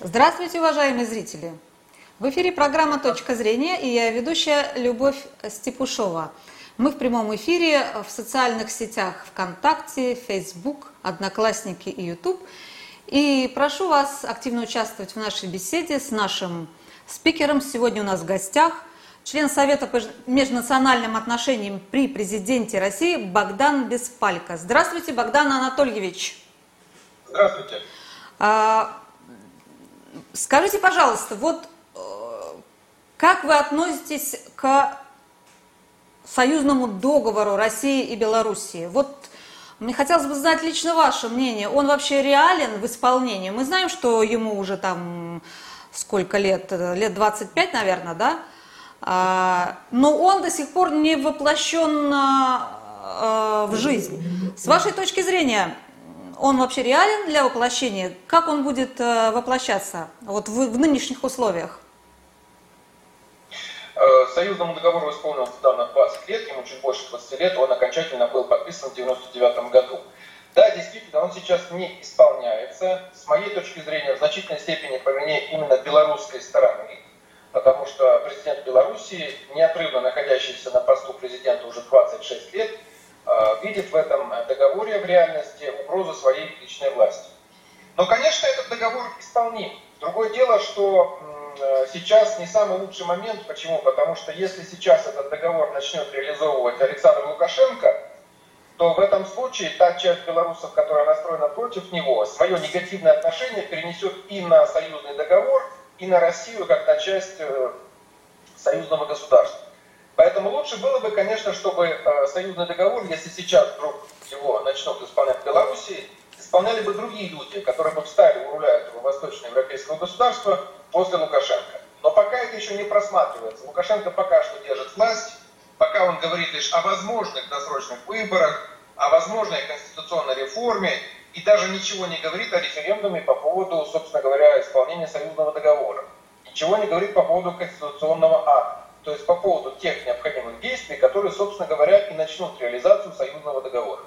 Здравствуйте, уважаемые зрители! В эфире программа «Точка зрения» и я ведущая Любовь Степушова. Мы в прямом эфире в социальных сетях ВКонтакте, Facebook, Одноклассники и YouTube. И прошу вас активно участвовать в нашей беседе с нашим спикером. Сегодня у нас в гостях член Совета по межнациональным отношениям при президенте России Богдан Беспалько. Здравствуйте, Богдан Анатольевич. Здравствуйте. Скажите, пожалуйста, вот э, как вы относитесь к союзному договору России и Белоруссии? Вот мне хотелось бы знать лично ваше мнение. Он вообще реален в исполнении? Мы знаем, что ему уже там сколько лет? Лет 25, наверное, да? А, но он до сих пор не воплощен а, в жизнь. С вашей точки зрения, он вообще реален для воплощения? Как он будет э, воплощаться вот в, в нынешних условиях? Э, союзному договору исполнилось недавно 20 лет, ему чуть больше 20 лет, он окончательно был подписан в 1999 году. Да, действительно, он сейчас не исполняется. С моей точки зрения, в значительной степени по вине именно белорусской стороны, потому что президент Белоруссии, неотрывно находящийся на посту президента уже 26 лет, видит в этом договоре в реальности угрозу своей личной власти. Но, конечно, этот договор исполним. Другое дело, что э, сейчас не самый лучший момент. Почему? Потому что если сейчас этот договор начнет реализовывать Александр Лукашенко, то в этом случае та часть белорусов, которая настроена против него, свое негативное отношение перенесет и на союзный договор, и на Россию, как на часть э, союзного государства. Поэтому лучше было бы, конечно, чтобы э, союзный договор, если сейчас вдруг его начнут исполнять в Беларуси, исполняли бы другие люди, которые бы встали у руля этого восточноевропейского государства после Лукашенко. Но пока это еще не просматривается. Лукашенко пока что держит власть, пока он говорит лишь о возможных досрочных выборах, о возможной конституционной реформе и даже ничего не говорит о референдуме по поводу, собственно говоря, исполнения союзного договора. Ничего не говорит по поводу конституционного акта то есть по поводу тех необходимых действий, которые, собственно говоря, и начнут реализацию союзного договора.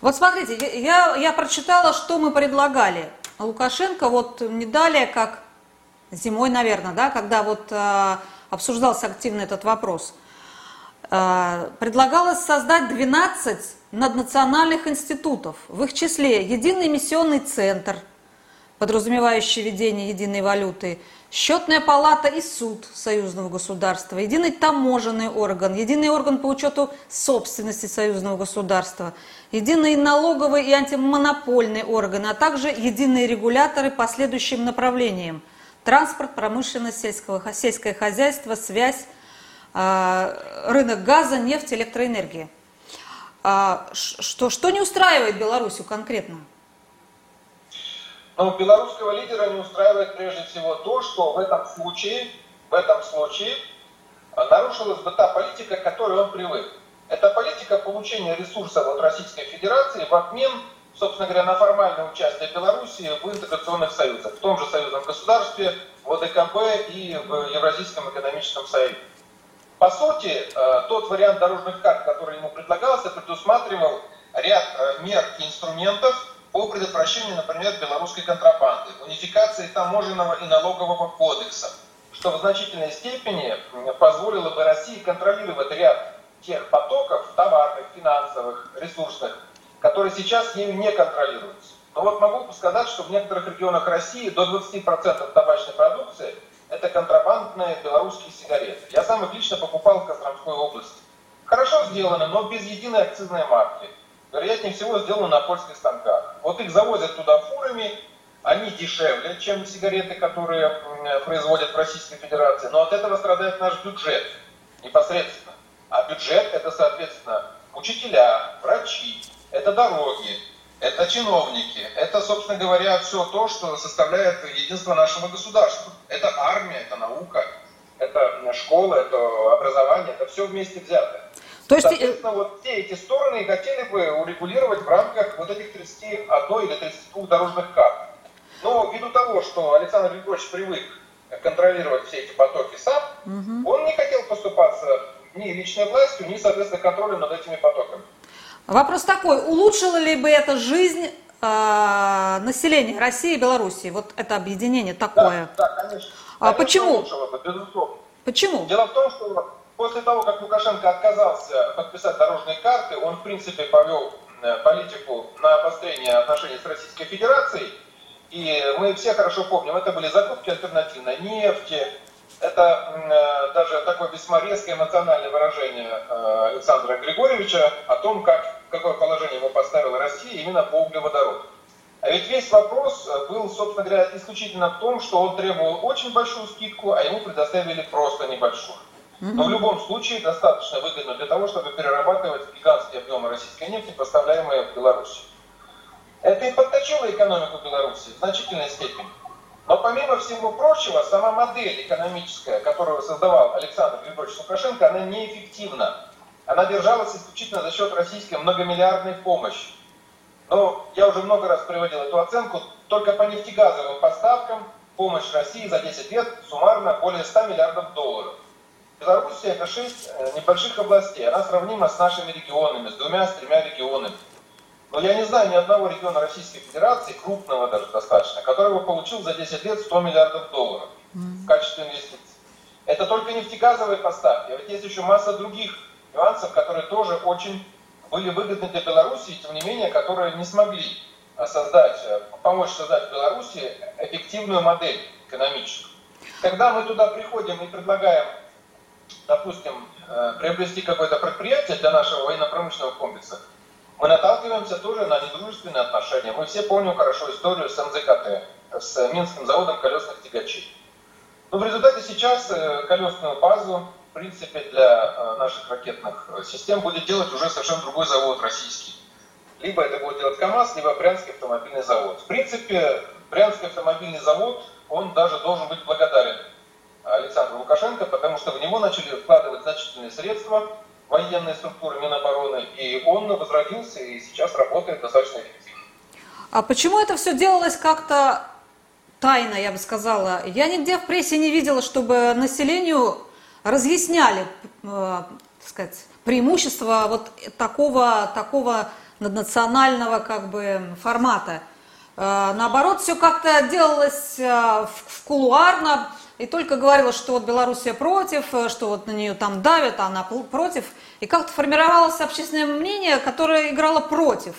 Вот смотрите, я, я прочитала, что мы предлагали. Лукашенко вот не далее, как зимой, наверное, да, когда вот э, обсуждался активно этот вопрос, э, предлагалось создать 12 наднациональных институтов, в их числе Единый миссионный центр, подразумевающий введение единой валюты, Счетная палата и суд союзного государства, единый таможенный орган, единый орган по учету собственности союзного государства, единые налоговые и антимонопольные органы, а также единые регуляторы по следующим направлениям. Транспорт, промышленность, сельского, сельское хозяйство, связь, а, рынок газа, нефть, электроэнергия. А, что, что не устраивает Белоруссию конкретно? Но белорусского лидера не устраивает прежде всего то, что в этом случае, в этом случае нарушилась бы та политика, к которой он привык. Это политика получения ресурсов от Российской Федерации в обмен, собственно говоря, на формальное участие Белоруссии в интеграционных союзах, в том же союзном государстве, в ОДКБ и в Евразийском экономическом союзе. По сути, э, тот вариант дорожных карт, который ему предлагался, предусматривал ряд э, мер и инструментов, по предотвращению, например, белорусской контрабанды, унификации таможенного и налогового кодекса, что в значительной степени позволило бы России контролировать ряд тех потоков товарных, финансовых, ресурсных, которые сейчас ею не контролируются. Но вот могу сказать, что в некоторых регионах России до 20% табачной продукции это контрабандные белорусские сигареты. Я сам их лично покупал в Костромской области. Хорошо сделано, но без единой акцизной марки вероятнее всего, сделаны на польских станках. Вот их завозят туда фурами, они дешевле, чем сигареты, которые производят в Российской Федерации. Но от этого страдает наш бюджет непосредственно. А бюджет это, соответственно, учителя, врачи, это дороги, это чиновники, это, собственно говоря, все то, что составляет единство нашего государства. Это армия, это наука, это школа, это образование, это все вместе взятое. То есть... Соответственно, вот все эти стороны хотели бы урегулировать в рамках вот этих 31 или 32 дорожных карт. Но ввиду того, что Александр Григорьевич привык контролировать все эти потоки сам, угу. он не хотел поступаться ни личной властью, ни, соответственно, контролем над этими потоками. Вопрос такой, улучшила ли бы это жизнь э, населения России и Белоруссии, вот это объединение такое. Да, да конечно. А почему? Лучшего, безусловно. Почему? Дело в том, что после того, как Лукашенко отказался подписать дорожные карты, он, в принципе, повел э, политику на обострение отношений с Российской Федерацией. И мы все хорошо помним, это были закупки альтернативной нефти, это э, даже такое весьма резкое эмоциональное выражение э, Александра Григорьевича о том, как, какое положение его поставила Россия именно по углеводороду. А ведь весь вопрос э, был, собственно говоря, исключительно в том, что он требовал очень большую скидку, а ему предоставили просто небольшую. Но в любом случае достаточно выгодно для того, чтобы перерабатывать гигантские объемы российской нефти, поставляемые в Беларусь. Это и подточило экономику Беларуси в значительной степени. Но помимо всего прочего, сама модель экономическая, которую создавал Александр Григорьевич Лукашенко, она неэффективна. Она держалась исключительно за счет российской многомиллиардной помощи. Но я уже много раз приводил эту оценку. Только по нефтегазовым поставкам помощь России за 10 лет суммарно более 100 миллиардов долларов. Белоруссия это 6 э, небольших областей. Она сравнима с нашими регионами, с двумя, с тремя регионами. Но я не знаю ни одного региона Российской Федерации, крупного даже достаточно, который бы получил за 10 лет 100 миллиардов долларов в качестве инвестиций. Это только нефтегазовые поставки. А ведь есть еще масса других нюансов, которые тоже очень были выгодны для Беларуси, и тем не менее, которые не смогли э, создать, э, помочь создать в Беларуси эффективную модель экономическую. Когда мы туда приходим и предлагаем, допустим, э, приобрести какое-то предприятие для нашего военно-промышленного комплекса, мы наталкиваемся тоже на недружественные отношения. Мы все помним хорошо историю с МЗКТ, с Минским заводом колесных тягачей. Но в результате сейчас колесную базу принципе, для э, наших ракетных э, систем будет делать уже совершенно другой завод российский. Либо это будет делать КАМАЗ, либо Брянский автомобильный завод. В принципе, Брянский автомобильный завод, он даже должен быть благодарен Александру Лукашенко, потому что в него начали вкладывать значительные средства военные структуры Минобороны, и он возродился и сейчас работает достаточно эффективно. А почему это все делалось как-то тайно, я бы сказала? Я нигде в прессе не видела, чтобы населению разъясняли, э, так сказать, преимущества вот такого, такого наднационального как бы формата. Э, наоборот, все как-то делалось э, в, кулуарно, и только говорила, что вот Белоруссия против, что вот на нее там давят, а она против. И как-то формировалось общественное мнение, которое играло против.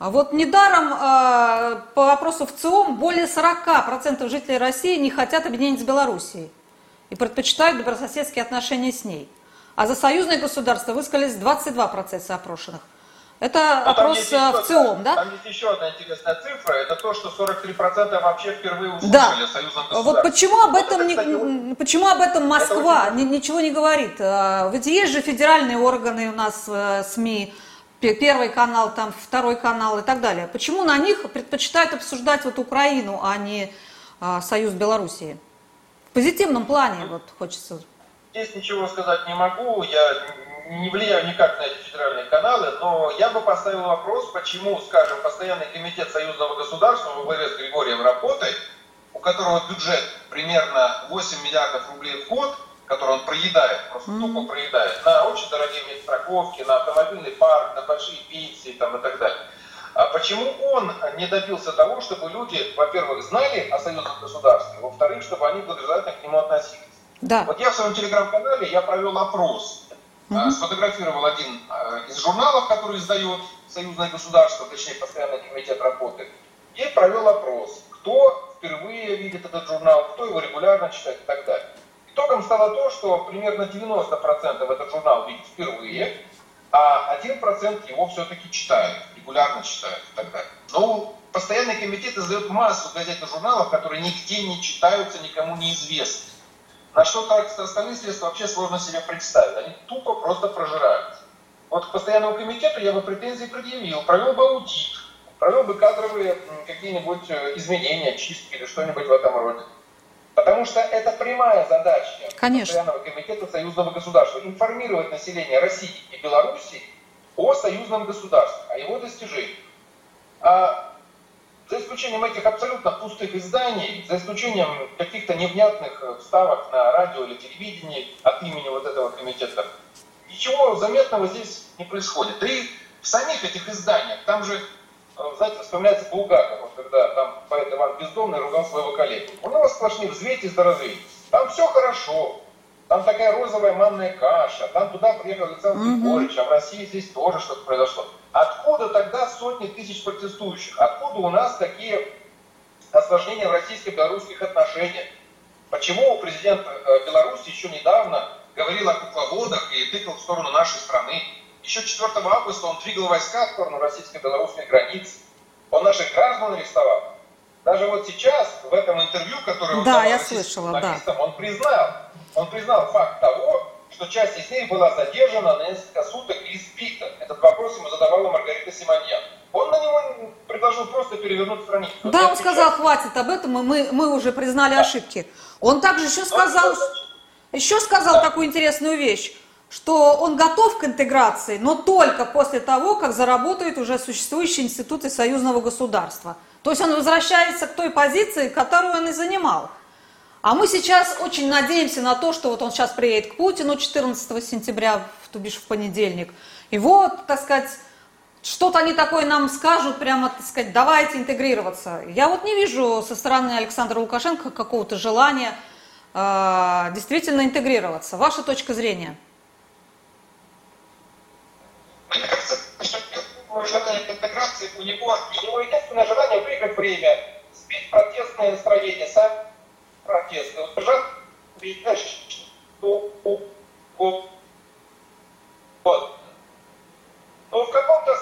А вот недаром э, по вопросу ЦИОМ более 40% жителей России не хотят объединения с Белоруссией и предпочитают добрососедские отношения с ней. А за союзное государство высказались 22% опрошенных. Это Но опрос э, в ЦИОМ, да? Там есть еще одна интересная цифра, это то, что 43% вообще впервые услышали да. о союзном. Вот почему об этом, вот это, кстати, не, почему об этом Москва очень... ничего не говорит? А, ведь есть же федеральные органы у нас, э, СМИ, первый канал, там, второй канал и так далее. Почему на них предпочитают обсуждать вот Украину, а не союз Белоруссии? позитивном плане вот хочется. Здесь ничего сказать не могу, я не влияю никак на эти федеральные каналы, но я бы поставил вопрос, почему, скажем, постоянный комитет союзного государства во главе с Григорием работает, у которого бюджет примерно 8 миллиардов рублей в год, который он проедает, просто mm-hmm. тупо проедает, на очень дорогие медстраховки, на автомобильный парк, на большие пенсии там, и так далее. А почему он не добился того, чтобы люди, во-первых, знали о союзном государстве, во-вторых, чтобы они благожелательно к нему относились? Да. Вот я в своем телеграм-канале я провел опрос, угу. сфотографировал один а, из журналов, который издает союзное государство, точнее постоянный комитет работы, и провел опрос, кто впервые видит этот журнал, кто его регулярно читает и так далее. Итогом стало то, что примерно 90% этот журнал видит впервые, а 1% его все-таки читает регулярно читают и так далее. Но постоянный комитет издает массу газет и журналов, которые нигде не читаются, никому не известны. На что так остальные средства вообще сложно себе представить. Они тупо просто прожираются. Вот к постоянному комитету я бы претензии предъявил, провел бы аудит, провел бы кадровые какие-нибудь э, изменения, чистки или что-нибудь в этом роде. Потому что это прямая задача Конечно. постоянного комитета союзного государства информировать население России и Белоруссии о союзном государстве, о его достижениях. А за исключением этих абсолютно пустых изданий, за исключением каких-то невнятных вставок на радио или телевидении от имени вот этого комитета, ничего заметного здесь не происходит. Да и в самих этих изданиях, там же знаете, вспоминается Булгаков, вот когда там поэт Иван Бездомный ругал своего коллегу. У него сплошные взвейте да развейте. Там все хорошо, там такая розовая манная каша, там туда приехал Александр Григорьевич, а в России здесь тоже что-то произошло. Откуда тогда сотни тысяч протестующих? Откуда у нас такие осложнения в российско-белорусских отношениях? Почему президент э, Беларуси еще недавно говорил о кукловодах и тыкал в сторону нашей страны? Еще 4 августа он двигал войска в сторону российско-белорусской границы. Он наших граждан арестовал. Даже вот сейчас, в этом интервью, которое он да, я слышала, да. он признал, он признал факт того, что часть из них была задержана на несколько суток и избита. Этот вопрос ему задавала Маргарита Симоньян. Он на него предложил просто перевернуть страницу. Да, он сказал, хватит об этом, и мы, мы уже признали да. ошибки. Он также еще сказал, еще сказал да. такую интересную вещь, что он готов к интеграции, но только после того, как заработают уже существующие институты союзного государства. То есть он возвращается к той позиции, которую он и занимал. А мы сейчас очень надеемся на то, что вот он сейчас приедет к Путину 14 сентября, то бишь в понедельник. И вот, так сказать, что-то они такое нам скажут, прямо, так сказать, давайте интегрироваться. Я вот не вижу со стороны Александра Лукашенко какого-то желания э, действительно интегрироваться. Ваша точка зрения? Мне кажется, что интеграции у него, у него единственное желание выиграть время, сбить протестное настроение, Удержать, знаешь, что вот. Но в каком-то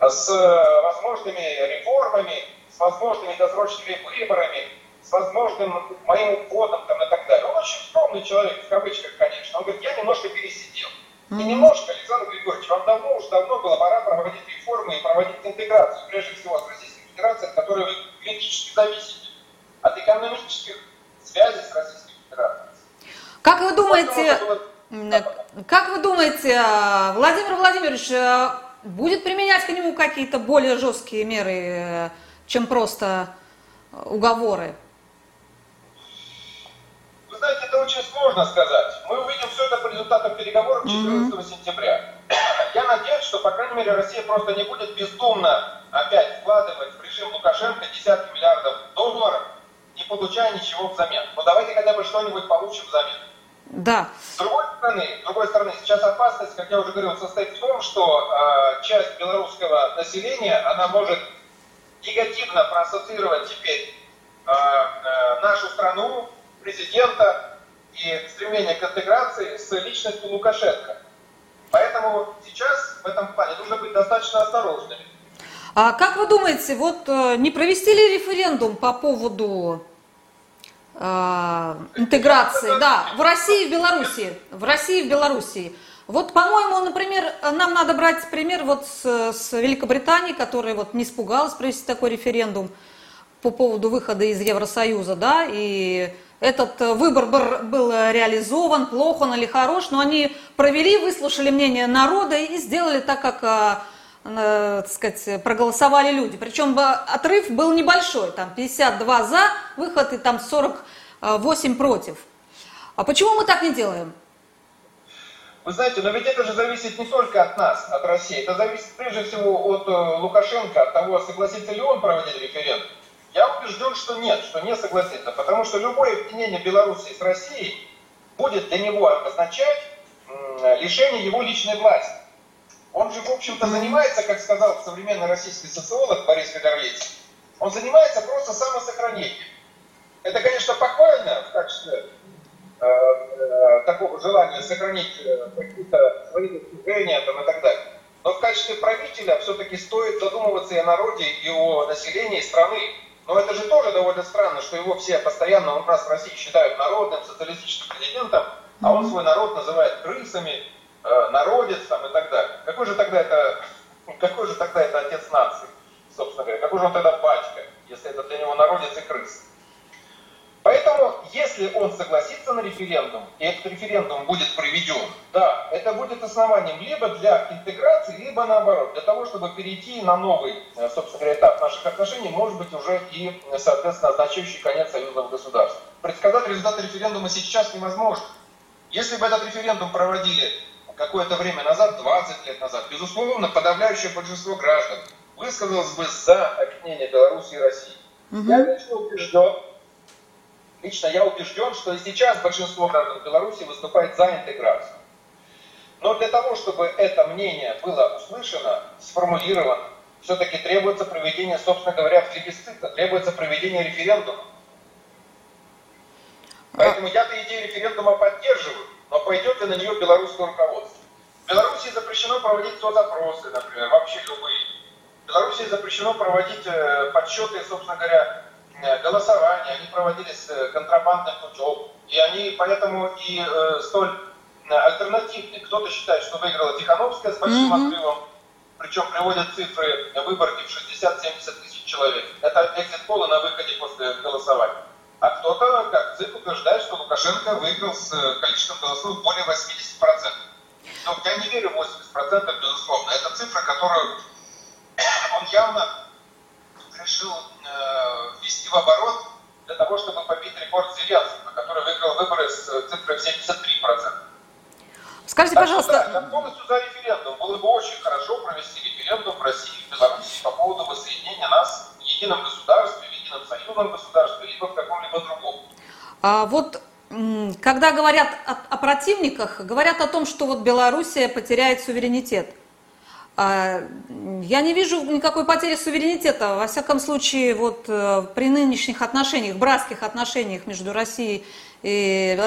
с возможными реформами, с возможными досрочными выборами, с возможным моим уходом там, и так далее. Он очень скромный человек, в кавычках, конечно. Он говорит, я немножко пересидел. И немножко, Александр Григорьевич, вам давно уже давно было пора проводить реформы и проводить интеграцию, прежде всего с Российской Федерацией, от которой вы критически зависите, от экономических связей с Российской Федерацией. Как вы думаете, как вы думаете, а, Владимир Владимирович а, будет применять к нему какие-то более жесткие меры, э, чем просто уговоры? Знаете, это очень сложно сказать. Мы увидим все это по результатам переговоров 14 mm-hmm. сентября. Я надеюсь, что, по крайней мере, Россия просто не будет бездумно опять вкладывать в режим Лукашенко десятки миллиардов долларов, не получая ничего взамен. Но давайте хотя бы что-нибудь получим взамен. Да. С другой стороны, с другой стороны, сейчас опасность, как я уже говорил, состоит в том, что э, часть белорусского населения, она может негативно проассоциировать теперь э, э, нашу страну президента и стремление к интеграции с личностью Лукашенко. Поэтому сейчас в этом плане нужно быть достаточно осторожными. А как вы думаете, вот э, не провести ли референдум по поводу э, интеграции, да, в России и в Белоруссии, в России и в Белоруссии? Вот, по-моему, например, нам надо брать пример вот с, с Великобритании, которая вот не испугалась провести такой референдум по поводу выхода из Евросоюза, да, и этот э, выбор был реализован, плохо он или хорош, но они провели, выслушали мнение народа и сделали так, как э, э, так сказать, проголосовали люди. Причем отрыв был небольшой, там 52 за выход и там 48 против. А почему мы так не делаем? Вы знаете, но ведь это же зависит не только от нас, от России. Это зависит прежде всего от Лукашенко, от того, согласится ли он проводить референдум. Я убежден, что нет, что не согласится, потому что любое объединение Беларуси с Россией будет для него означать лишение его личной власти. Он же, в общем-то, занимается, как сказал современный российский социолог Борис Федорович, он занимается просто самосохранением. Это, конечно, похвально в качестве э, э, такого желания сохранить э, какие-то свои достижения там, и так далее. Но в качестве правителя все-таки стоит задумываться и о народе, и о населении страны. Но это же тоже довольно странно, что его все постоянно у нас в России считают народным, социалистическим президентом, а он свой народ называет крысами, э, народец там, и так далее. Какой же тогда это, какой же тогда это отец нации, собственно говоря? Какой же он тогда батька, если это для него народец и крыс? Поэтому, если он согласится на референдум, и этот референдум будет проведен, да, это будет основанием либо для интеграции, либо наоборот, для того, чтобы перейти на новый, э, собственно говоря, этап наших отношений, может быть, уже и, соответственно, означающий конец союзного государства. Предсказать результаты референдума сейчас невозможно. Если бы этот референдум проводили какое-то время назад, 20 лет назад, безусловно, подавляющее большинство граждан высказалось бы за объединение Беларуси и России. Угу. Я лично убежден, Лично я убежден, что и сейчас большинство граждан Беларуси выступает за интеграцию. Но для того, чтобы это мнение было услышано, сформулировано, все-таки требуется проведение, собственно говоря, плебисцита, требуется проведение референдума. Поэтому я-то идею референдума поддерживаю, но пойдет ли на нее белорусское руководство? В Беларуси запрещено проводить соцопросы, например, вообще любые. В Беларуси запрещено проводить э, подсчеты, собственно говоря, голосования, они проводились э, контрабандным путем, и они поэтому и э, столь э, альтернативны. Кто-то считает, что выиграла Тихановская с большим mm-hmm. отрывом, причем приводят цифры выборки в 60-70 тысяч человек. Это экзит-полы на выходе после голосования. А кто-то, как ЦИК, утверждает, что Лукашенко выиграл с количеством голосов более 80%. Но я не верю в 80%, безусловно. Это цифра, которую он явно решил э, ввести в оборот для того, чтобы побить рекорд Зеленского, который выиграл выборы с цифрой в 73%. Скажите, так пожалуйста... Что, да, я полностью за референдум. Было бы очень хорошо провести референдум в России и в Беларуси по поводу воссоединения нас в едином государстве, в едином союзном государстве, либо в каком-либо другом. А вот когда говорят о, о противниках, говорят о том, что вот Белоруссия потеряет суверенитет. А, я не вижу никакой потери суверенитета. Во всяком случае, вот э, при нынешних отношениях, братских отношениях между Россией и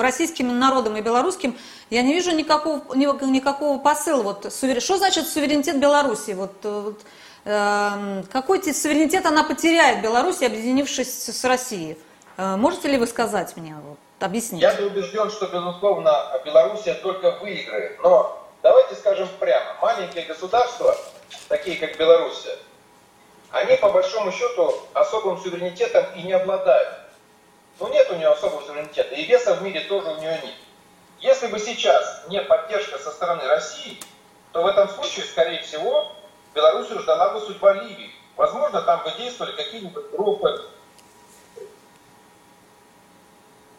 российским народом и белорусским, я не вижу никакого, никакого посыла. Вот, что значит суверенитет Беларуси? Вот, э, вот, э, какой суверенитет она потеряет, Беларусь, объединившись с Россией? Э, можете ли вы сказать мне, вот, объяснить? Я убежден, что, безусловно, Белоруссия только выиграет. Но Давайте скажем прямо, маленькие государства, такие как Белоруссия, они по большому счету особым суверенитетом и не обладают. Ну нет у нее особого суверенитета, и веса в мире тоже у нее нет. Если бы сейчас не поддержка со стороны России, то в этом случае, скорее всего, Белоруссию ждала бы судьба Ливии. Возможно, там бы действовали какие-нибудь группы.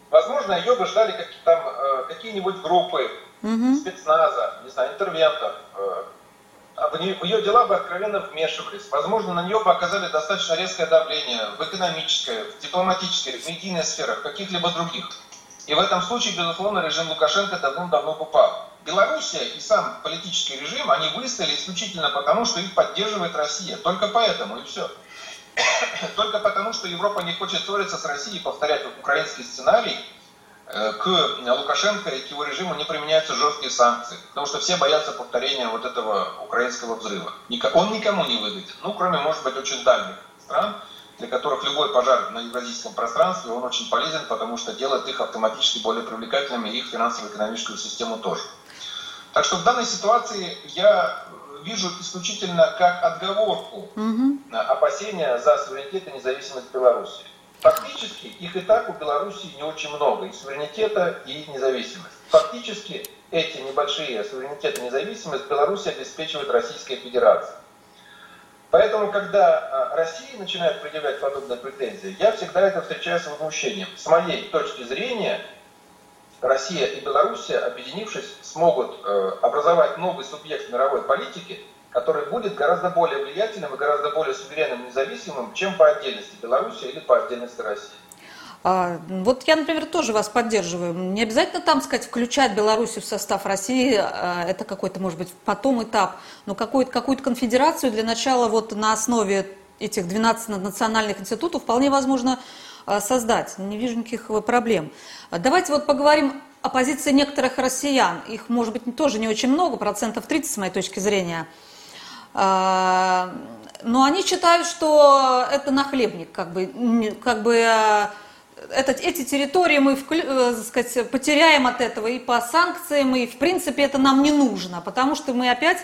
Возможно, ее бы ждали э, какие-нибудь группы угу. спецназа, не знаю, интервентов. Э, а в ее дела бы откровенно вмешивались. Возможно, на нее бы оказали достаточно резкое давление в экономической, в дипломатической, в медийной сферах, каких-либо других. И в этом случае, безусловно, режим Лукашенко давно-давно бы пал. Белоруссия и сам политический режим, они выстояли исключительно потому, что их поддерживает Россия. Только поэтому и все. Только потому, что Европа не хочет ссориться с Россией и повторять украинский сценарий, к Лукашенко и к его режиму не применяются жесткие санкции, потому что все боятся повторения вот этого украинского взрыва. Он никому не выгоден, ну, кроме, может быть, очень дальних стран, для которых любой пожар на евразийском пространстве, он очень полезен, потому что делает их автоматически более привлекательными, и их финансово-экономическую систему тоже. Так что в данной ситуации я вижу исключительно как отговорку угу. опасения за суверенитет и независимость Беларуси. Фактически их и так у Беларуси не очень много, и суверенитета, и независимость. Фактически эти небольшие суверенитет и независимость Беларусь обеспечивает Российская Федерация. Поэтому, когда а, Россия начинает предъявлять подобные претензии, я всегда это встречаю с возмущением. С моей точки зрения, Россия и Белоруссия, объединившись, смогут э, образовать новый субъект мировой политики, который будет гораздо более влиятельным и гораздо более суверенным независимым, чем по отдельности Беларуси или по отдельности России. А, вот я, например, тоже вас поддерживаю. Не обязательно там, сказать, включать Белоруссию в состав России, а, это какой-то, может быть, потом этап, но какую-то какую конфедерацию для начала вот на основе этих 12 национальных институтов вполне возможно а, создать. Не вижу никаких проблем. Давайте вот поговорим о позиции некоторых россиян. Их, может быть, тоже не очень много, процентов 30, с моей точки зрения – а, но они считают, что это нахлебник, как бы, как бы э, это, эти территории мы э, сказать, потеряем от этого и по санкциям, и в принципе это нам не нужно, потому что мы опять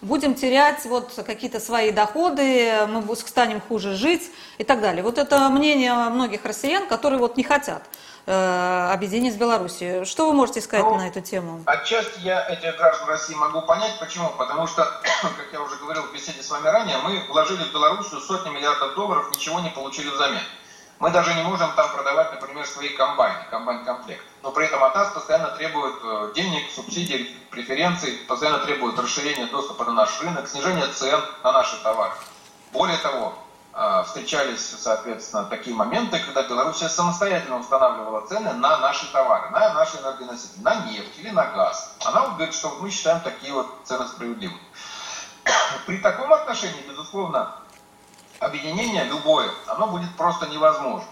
будем терять вот какие-то свои доходы, мы станем хуже жить и так далее. Вот это мнение многих россиян, которые вот не хотят э, объединить с Белоруссией. Что вы можете сказать ну, на эту тему? Отчасти я этих граждан России могу понять. Почему? Потому что, как я уже говорил в беседе с вами ранее, мы вложили в Белоруссию сотни миллиардов долларов, ничего не получили взамен. Мы даже не можем там продавать, например, свои комбайны, комбайн-комплект. Но при этом от нас постоянно требуют э, денег, субсидий, преференций, постоянно требуют расширения доступа на наш рынок, снижения цен на наши товары. Более того, встречались, соответственно, такие моменты, когда Белоруссия самостоятельно устанавливала цены на наши товары, на наши энергоносители, на нефть или на газ. Она говорит, что мы считаем такие вот цены справедливыми. При таком отношении, безусловно, объединение любое, оно будет просто невозможно.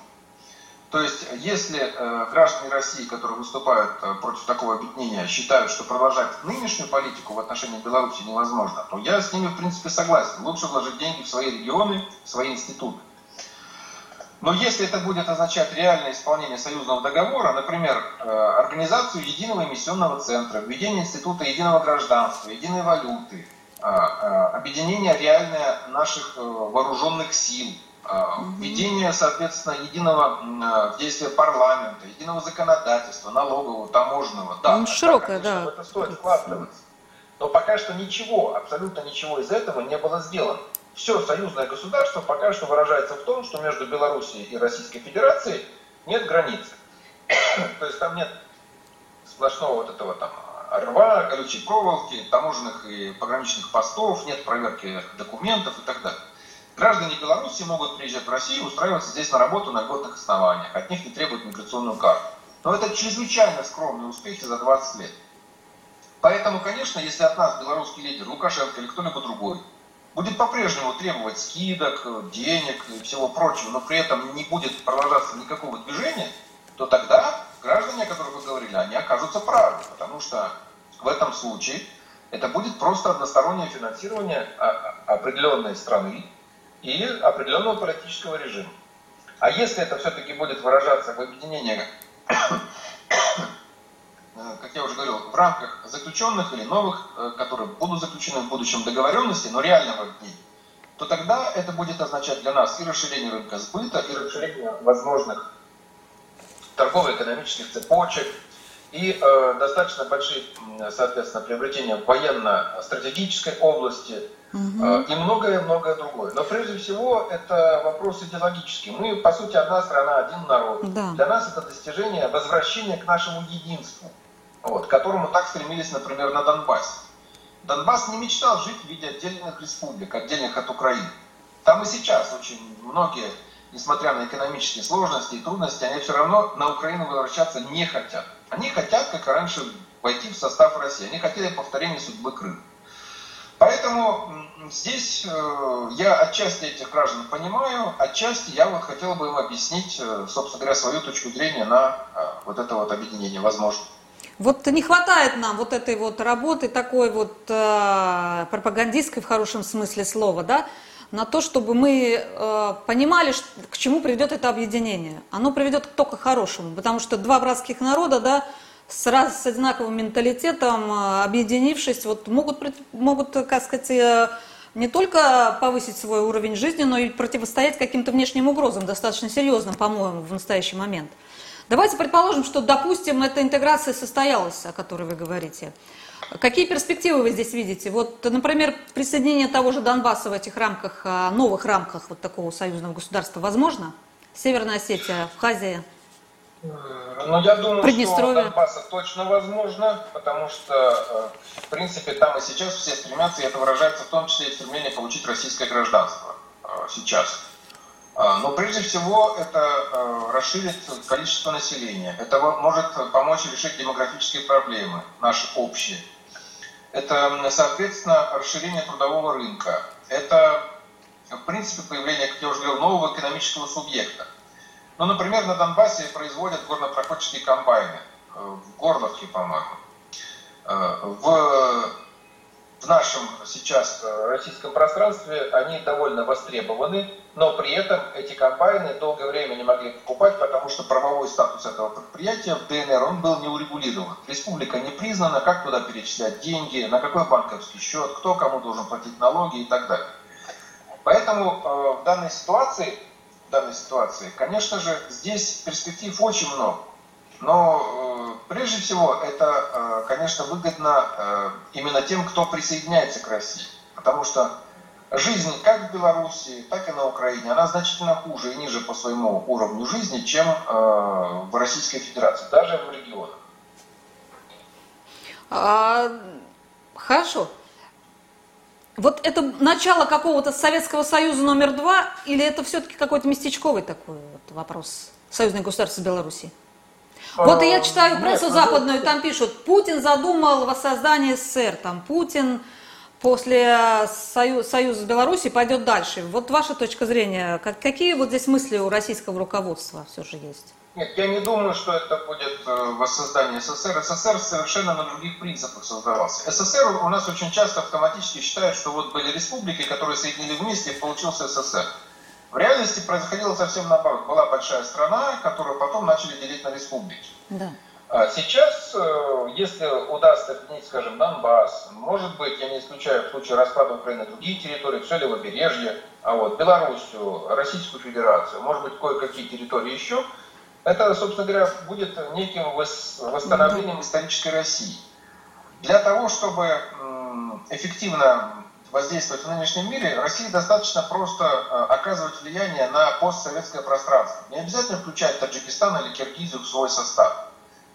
То есть, если э, граждане России, которые выступают э, против такого объединения, считают, что продолжать нынешнюю политику в отношении Беларуси невозможно, то я с ними, в принципе, согласен. Лучше вложить деньги в свои регионы, в свои институты. Но если это будет означать реальное исполнение союзного договора, например, э, организацию единого эмиссионного центра, введение института единого гражданства, единой валюты, а, а, объединение реальное наших э, вооруженных сил, введение, соответственно, единого действия парламента, единого законодательства, налогового, таможенного. Да, ну, широкое, да. Это стоит вкладываться. Но пока что ничего, абсолютно ничего из этого не было сделано. Все союзное государство пока что выражается в том, что между Белоруссией и Российской Федерацией нет границы. То есть там нет сплошного вот этого там рва, колючей проволоки, таможенных и пограничных постов, нет проверки документов и так далее. Граждане Беларуси могут приезжать в Россию и устраиваться здесь на работу на льготных основаниях. От них не требуют миграционную карту. Но это чрезвычайно скромные успехи за 20 лет. Поэтому, конечно, если от нас белорусский лидер Лукашенко или кто-либо другой будет по-прежнему требовать скидок, денег и всего прочего, но при этом не будет продолжаться никакого движения, то тогда граждане, о которых вы говорили, они окажутся правы, потому что в этом случае это будет просто одностороннее финансирование определенной страны и определенного политического режима. А если это все-таки будет выражаться в объединении, как я уже говорил, в рамках заключенных или новых, э, которые будут заключены в будущем договоренности, но реального объединения, то тогда это будет означать для нас и расширение рынка сбыта, и расширение возможных торгово-экономических цепочек и э, достаточно большие, соответственно, приобретения в военно-стратегической области угу. э, и многое-многое другое. Но прежде всего это вопрос идеологический. Мы, по сути, одна страна, один народ. Да. Для нас это достижение возвращения к нашему единству, вот, к которому так стремились, например, на Донбассе. Донбасс не мечтал жить в виде отдельных республик, отдельных от Украины. Там и сейчас очень многие несмотря на экономические сложности и трудности, они все равно на Украину возвращаться не хотят. Они хотят, как раньше, войти в состав России. Они хотели повторения судьбы Крыма. Поэтому здесь э, я отчасти этих граждан понимаю, отчасти я вот хотел бы им объяснить, э, собственно говоря, свою точку зрения на э, вот это вот объединение, возможно. Вот не хватает нам вот этой вот работы такой вот э, пропагандистской в хорошем смысле слова, да, на то, чтобы мы э, понимали, к чему приведет это объединение. Оно приведет только к хорошему, потому что два братских народа, да, с, раз, с одинаковым менталитетом, э, объединившись, вот могут, могут, как сказать, э, не только повысить свой уровень жизни, но и противостоять каким-то внешним угрозам, достаточно серьезным, по-моему, в настоящий момент. Давайте предположим, что, допустим, эта интеграция состоялась, о которой вы говорите. Какие перспективы вы здесь видите? Вот, например, присоединение того же Донбасса в этих рамках, а, новых рамках вот такого союзного государства возможно? Северная Осетия, Абхазия? Ну, я думаю, что Донбасса точно возможно, потому что, э, в принципе, там и сейчас все стремятся, и это выражается в том числе и в стремлении получить российское гражданство э, сейчас. А, но прежде всего это э, расширит количество населения. Это может помочь решить демографические проблемы, наши общие. Это, соответственно, расширение трудового рынка. Это, в принципе, появление, как я уже говорил, нового экономического субъекта. Ну, например, на Донбассе производят горнопроходческие комбайны. Э, в Горловке, по-моему. Э, в в нашем сейчас э, российском пространстве, они довольно востребованы, но при этом эти компании долгое время не могли покупать, потому что правовой статус этого предприятия в ДНР он был не урегулирован. Республика не признана, как туда перечислять деньги, на какой банковский счет, кто кому должен платить налоги и так далее. Поэтому э, в данной ситуации, в данной ситуации, конечно же, здесь перспектив очень много. Но э, прежде всего это, э, конечно, выгодно э, именно тем, кто присоединяется к России. Потому что жизнь как в Беларуси, так и на Украине, она значительно хуже и ниже по своему уровню жизни, чем в Российской Федерации, даже в регионах. А, хорошо. Вот это начало какого-то Советского Союза номер два, или это все-таки какой-то местечковый такой вот вопрос союзной государства Беларуси? Вот я читаю прессу Нет, западную, там пишут, Путин задумал воссоздание СССР, там Путин после союз, союза с Беларусью пойдет дальше. Вот ваша точка зрения, как, какие вот здесь мысли у российского руководства все же есть? Нет, я не думаю, что это будет э, воссоздание СССР. СССР совершенно на других принципах создавался. СССР у нас очень часто автоматически считают, что вот были республики, которые соединили вместе, и получился СССР. В реальности происходило совсем наоборот. Была большая страна, которую потом начали делить на республики. Да. А сейчас, э, если удастся объединить, скажем, Донбасс, может быть, я не исключаю в случае распада Украины другие территории, все левобережье, а вот Белоруссию, Российскую Федерацию, может быть, кое-какие территории еще, это, собственно говоря, будет неким восстановлением исторической России. Для того, чтобы эффективно воздействовать в нынешнем мире, России достаточно просто э, оказывать влияние на постсоветское пространство. Не обязательно включать Таджикистан или Киргизию в свой состав.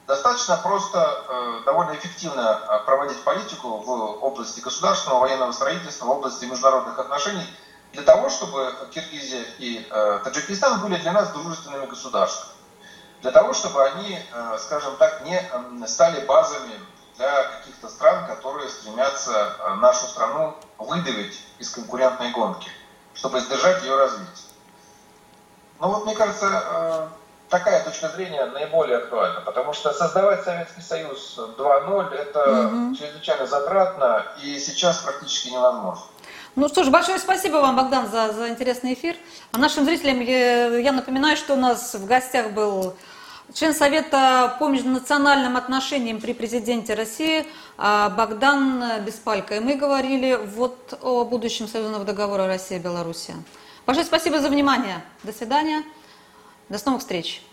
Достаточно просто э, довольно эффективно э, проводить политику в области государственного военного строительства, в области международных отношений, для того, чтобы Киргизия и Таджикистан были для нас дружественными государствами. Для того, чтобы они, скажем так, не стали базами для каких-то стран, которые стремятся э, нашу страну выдавить из конкурентной гонки, чтобы сдержать ее развитие. Ну вот, мне кажется, э, такая точка зрения наиболее актуальна, потому что создавать Советский Союз 2.0 это угу. чрезвычайно затратно и сейчас практически невозможно. Ну что ж, большое спасибо вам, Богдан, за, за интересный эфир. А нашим зрителям я, я напоминаю, что у нас в гостях был член Совета по межнациональным отношениям при президенте России а, Богдан Беспалько. И мы говорили вот о будущем союзного договора Россия-Белоруссия. Большое спасибо за внимание. До свидания. До новых встреч.